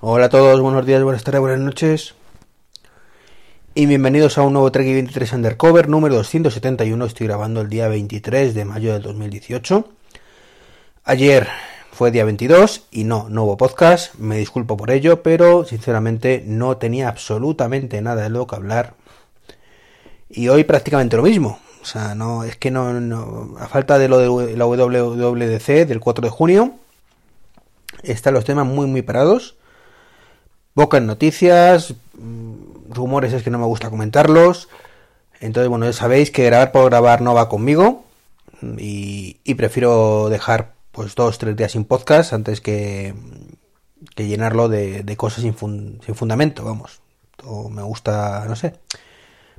Hola a todos, buenos días, buenas tardes, buenas noches. Y bienvenidos a un nuevo Trek 23 Undercover número 271. Estoy grabando el día 23 de mayo del 2018. Ayer fue día 22 y no, no hubo podcast. Me disculpo por ello, pero sinceramente no tenía absolutamente nada de lo que hablar. Y hoy prácticamente lo mismo. O sea, no, es que no, no a falta de lo de la WWDC del 4 de junio, están los temas muy, muy parados Pocas noticias, mm, rumores es que no me gusta comentarlos. Entonces, bueno, ya sabéis que grabar por grabar no va conmigo. Y, prefiero dejar pues dos, tres días sin podcast antes que, que llenarlo de, cosas sin, fundamento, vamos. O me gusta, no sé,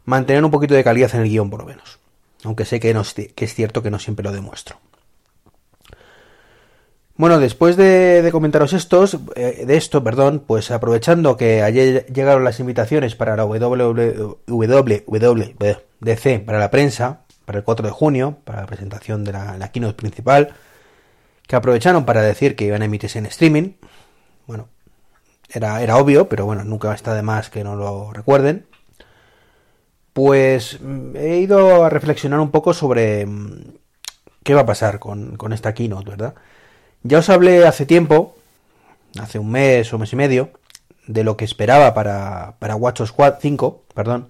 mantener un poquito de calidad en el guion por lo menos. Aunque sé que es cierto que no siempre lo demuestro. Bueno, después de, comentaros estos, eh, de esto, perdón, pues aprovechando que ayer llegaron las invitaciones para la WWDC, para la prensa, para el 4 de junio, para la presentación de la, la keynote principal, que aprovecharon para decir que iban a emitirse en streaming. Bueno, era, era obvio, pero bueno, nunca está de más que no lo recuerden. Pues mm, he ido a reflexionar un poco sobre mm, qué va a pasar con, con esta keynote, ¿verdad? Ya os hablé hace tiempo, hace un mes o mes y medio, de lo que esperaba para, para WatchOS 5, perdón.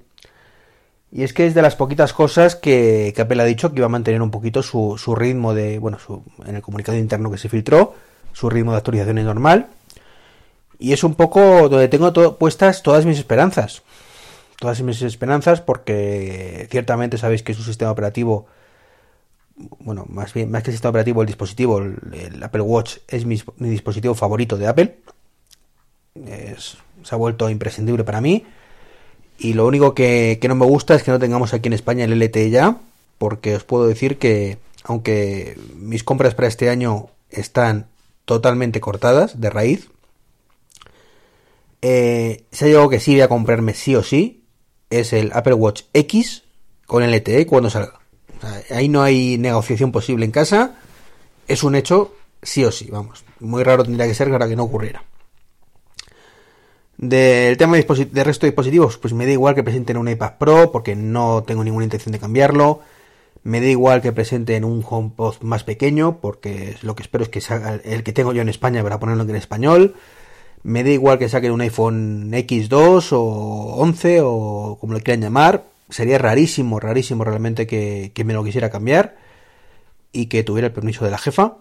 Y es que es de las poquitas cosas que, que Apple ha dicho que iba a mantener un poquito su, su ritmo de, bueno, su, en el comunicado interno que se filtró, su ritmo de actualizaciones normal. Y es un poco donde tengo puestas todas mis esperanzas. Todas mis esperanzas porque ciertamente sabéis que es un sistema operativo bueno, más bien, más que el sistema operativo, el dispositivo, el, Apple Watch es mi, dispositivo favorito de Apple. se ha vuelto imprescindible para mí. Y lo único que, no me gusta es que no tengamos aquí en España el LTE ya, porque os puedo decir que, aunque mis compras para este año están totalmente cortadas de raíz, eh, si hay algo que sí voy a comprarme sí o sí, es el Apple Watch X con LTE cuando salga ahí no hay negociación posible en casa. Es un hecho sí o sí, vamos. Muy raro tendría que ser para que no ocurriera. Del tema de, resto de dispositivos, pues me da igual que presenten un iPad Pro porque no tengo ninguna intención de cambiarlo. Me da igual que presenten un HomePod más pequeño porque lo que espero es que el que tengo yo en España para ponerlo en español. Me da igual que saquen un iPhone X2 o 11 o como lo quieran llamar sería rarísimo, rarísimo realmente que, me lo quisiera cambiar y que tuviera el permiso de la jefa,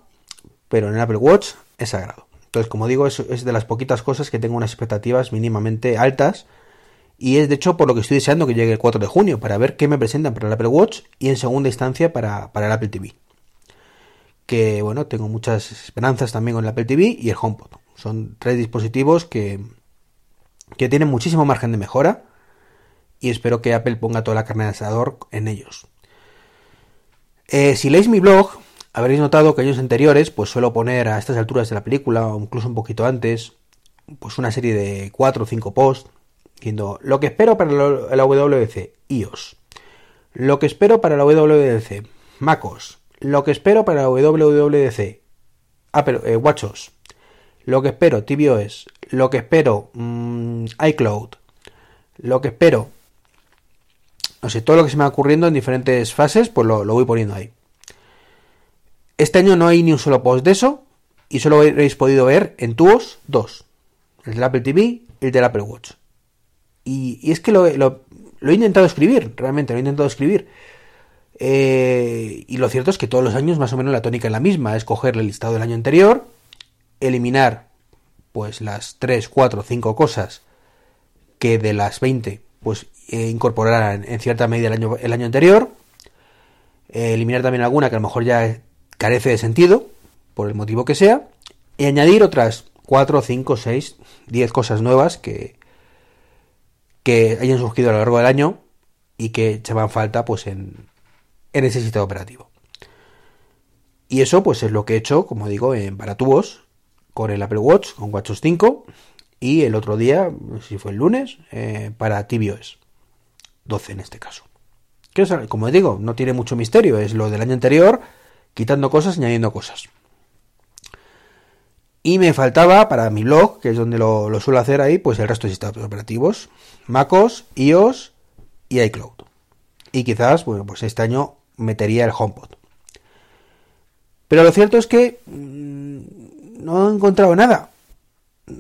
pero en el Apple Watch es sagrado. Entonces, como digo, es, de las poquitas cosas que tengo unas expectativas mínimamente altas y es de hecho por lo que estoy deseando que llegue el 4 de junio para ver qué me presentan para el Apple Watch y en segunda instancia para, para el Apple TV. Que bueno, tengo muchas esperanzas también con el Apple TV y el HomePod. Son tres dispositivos que, que tienen muchísimo margen de mejora y espero que Apple ponga toda la carne de en ellos. Eh, si leéis mi blog, habréis notado que años anteriores, pues suelo poner a estas alturas de la película, o incluso un poquito antes, pues una serie de 4 o 5 posts, diciendo lo que espero para la WWDC iOS, lo que espero para la WWDC MacOS, lo que espero para la WWDC Apple, eh, WatchOS, lo que espero tvOS, lo que espero mm, iCloud, lo que espero no sé, todo lo que se me va ocurriendo en diferentes fases, pues lo, voy poniendo ahí. Este año no hay ni un solo post de eso, y solo habréis podido ver en tubos dos. El del Apple TV y el del Apple Watch. Y, es que lo, he intentado escribir, realmente lo he intentado escribir. Eh, y lo cierto es que todos los años más o menos la tónica es la misma, es coger el listado del año anterior, eliminar pues las 3, 4, 5 cosas que de las 20 pues eh, incorporar en, cierta medida el año, anterior, eh, eliminar también alguna que a lo mejor ya carece de sentido, por el motivo que sea, y añadir otras 4, 5, 6, 10 cosas nuevas que, que hayan surgido a lo largo del año y que se van falta pues en, en ese sistema operativo. Y eso pues es lo que he hecho, como digo, en para tubos con el Apple Watch, con WatchOS 5 y el otro día, si fue el lunes, eh, para tvOS 12 en este caso. Que como digo, no tiene mucho misterio, es lo del año anterior, quitando cosas, añadiendo cosas. Y me faltaba para mi blog, que es donde lo, lo suelo hacer ahí, pues el resto de sistemas operativos. MacOS, iOS y iCloud. Y quizás, bueno, pues este año metería el HomePod. Pero lo cierto es que mmm, no he encontrado nada.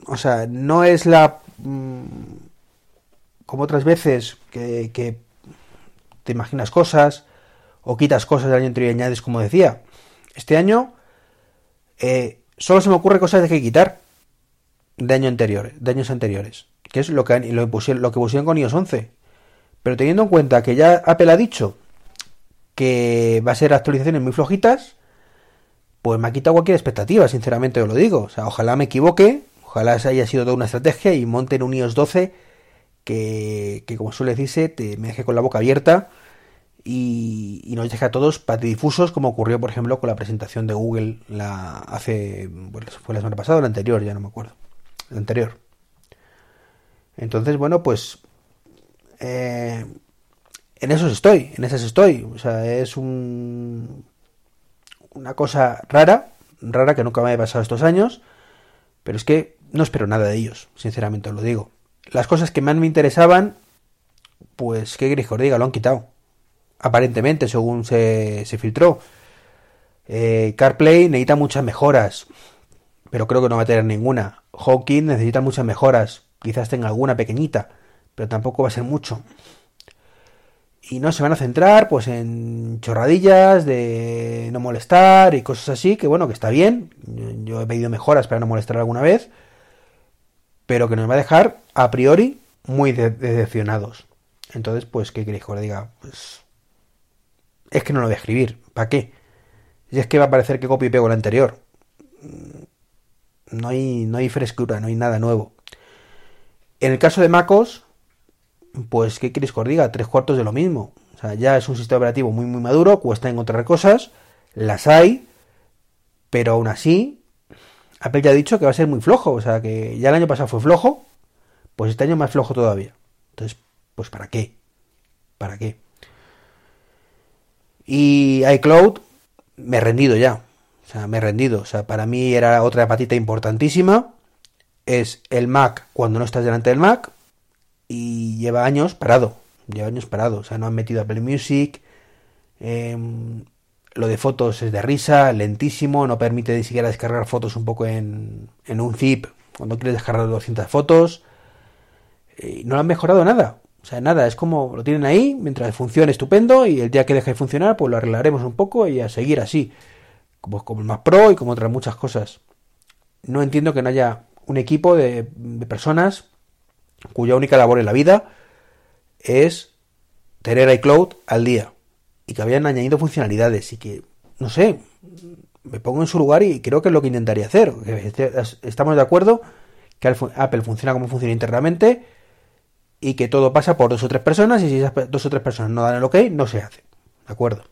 O sea, no es la... Mmm, como otras veces que, que, te imaginas cosas o quitas cosas del año anterior y añades, como decía. Este año eh, solo se me ocurre cosas de que quitar de año anterior, de años anteriores, que es lo que pusieron, lo que pusieron con iOS 11. Pero teniendo en cuenta que ya Apple ha dicho que va a ser actualizaciones muy flojitas, pues me ha quitado cualquier expectativa, sinceramente os lo digo. O sea, ojalá me equivoque, ojalá haya sido toda una estrategia y monten un iOS 12 que, que como suele decirse, me deje con la boca abierta y, y, nos deja a todos patidifusos, como ocurrió, por ejemplo, con la presentación de Google hace, bueno, fue la semana pasada o la anterior, ya no me acuerdo, la anterior. Entonces, bueno, pues eh, en eso estoy, en esas estoy. O sea, es un, una cosa rara, rara que nunca me haya pasado estos años, pero es que no espero nada de ellos, sinceramente os lo digo. Las cosas que más me interesaban, pues, ¿qué queréis que diga? Lo han quitado aparentemente, según se, se filtró. Eh, CarPlay necesita muchas mejoras, pero creo que no va a tener ninguna. Hawking necesita muchas mejoras, quizás tenga alguna pequeñita, pero tampoco va a ser mucho. Y no se van a centrar pues en chorradillas de no molestar y cosas así, que bueno, que está bien. Yo he pedido mejoras para no molestar alguna vez, pero que nos va a dejar a priori muy de decepcionados. Entonces, pues, ¿qué queréis que os diga? Pues es que no lo voy a escribir. ¿Para qué? Y es que va a parecer que copio y pego el anterior. No hay, no hay frescura, no hay nada nuevo. En el caso de MacOS, pues, ¿qué queréis que os diga? Tres cuartos de lo mismo. O sea, ya es un sistema operativo muy, muy maduro, cuesta encontrar cosas, las hay, pero aún así, Apple ya ha dicho que va a ser muy flojo. O sea, que ya el año pasado fue flojo, pues este año más flojo todavía. Entonces, pues, ¿para qué? ¿Para qué? Y iCloud me he rendido ya. O sea, me he rendido. O sea, para mí era otra patita importantísima. Es el Mac cuando no estás delante del Mac. Y lleva años parado. Lleva años parado. O sea, no han metido Apple Music. Eh, lo de fotos es de risa, lentísimo. No permite ni siquiera descargar fotos un poco en, en un zip. Cuando quieres descargar 200 fotos. Eh, no lo han mejorado nada. O sea, nada, es como lo tienen ahí, mientras funcione estupendo, y el día que deje de funcionar, pues lo arreglaremos un poco y a seguir así. Como, como el Mac Pro y como otras muchas cosas. No entiendo que no haya un equipo de, de personas cuya única labor en la vida es tener iCloud al día. Y que habían añadido funcionalidades y que, no sé, me pongo en su lugar y creo que es lo que intentaría hacer. Estamos de acuerdo que Apple funciona como funciona internamente y que todo pasa por dos o tres personas y si esas dos o tres personas no dan el ok, no se hace. ¿De acuerdo?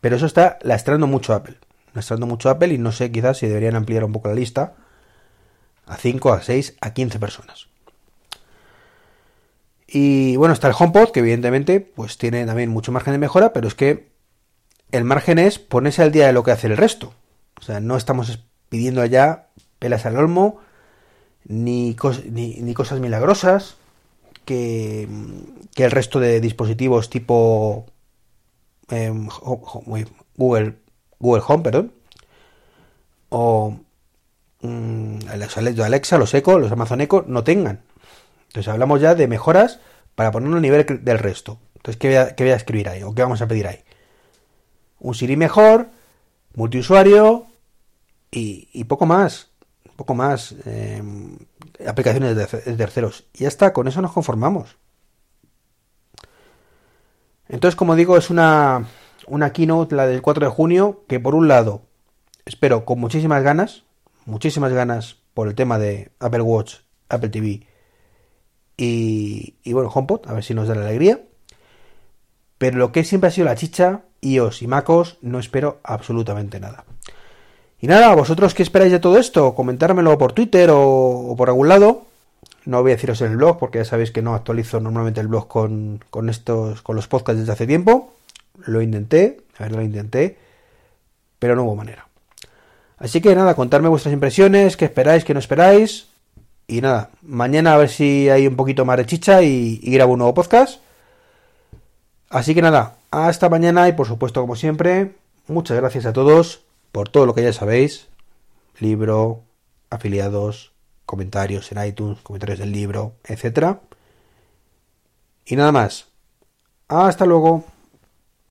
Pero eso está lastrando mucho Apple. Lastrando mucho Apple y no sé quizás si deberían ampliar un poco la lista a 5, a 6, a 15 personas. Y bueno, está el HomePod, que evidentemente pues tiene también mucho margen de mejora, pero es que el margen es ponerse al día de lo que hace el resto. O sea, no estamos pidiendo allá pelas al olmo, ni, ni, cosas milagrosas que, que, el resto de dispositivos tipo eh, Google, Google Home, perdón, o mmm, Alexa, los Echo, los Amazon Echo no tengan. Entonces hablamos ya de mejoras para ponerlo a nivel del resto. Entonces, ¿qué voy, a, ¿qué voy a escribir ahí? ¿O qué vamos a pedir ahí? Un Siri mejor, multiusuario y, poco más poco más eh, aplicaciones de, terceros. Y ya está, con eso nos conformamos. Entonces, como digo, es una, una keynote, la del 4 de junio, que por un lado espero con muchísimas ganas, muchísimas ganas por el tema de Apple Watch, Apple TV y, y bueno, HomePod, a ver si nos da la alegría. Pero lo que siempre ha sido la chicha, iOS y MacOS, no espero absolutamente nada. Y nada, ¿vosotros qué esperáis de todo esto? Comentármelo por Twitter o, o, por algún lado. No voy a deciros en el blog porque ya sabéis que no actualizo normalmente el blog con, con estos, con los podcasts desde hace tiempo. Lo intenté, a ver, lo intenté, pero no hubo manera. Así que nada, contarme vuestras impresiones, qué esperáis, qué no esperáis. Y nada, mañana a ver si hay un poquito más de chicha y, grabo un nuevo podcast. Así que nada, hasta mañana y por supuesto como siempre, muchas gracias a todos por todo lo que ya sabéis. Libro, afiliados, comentarios en iTunes, comentarios del libro, etc. Y nada más. Hasta luego.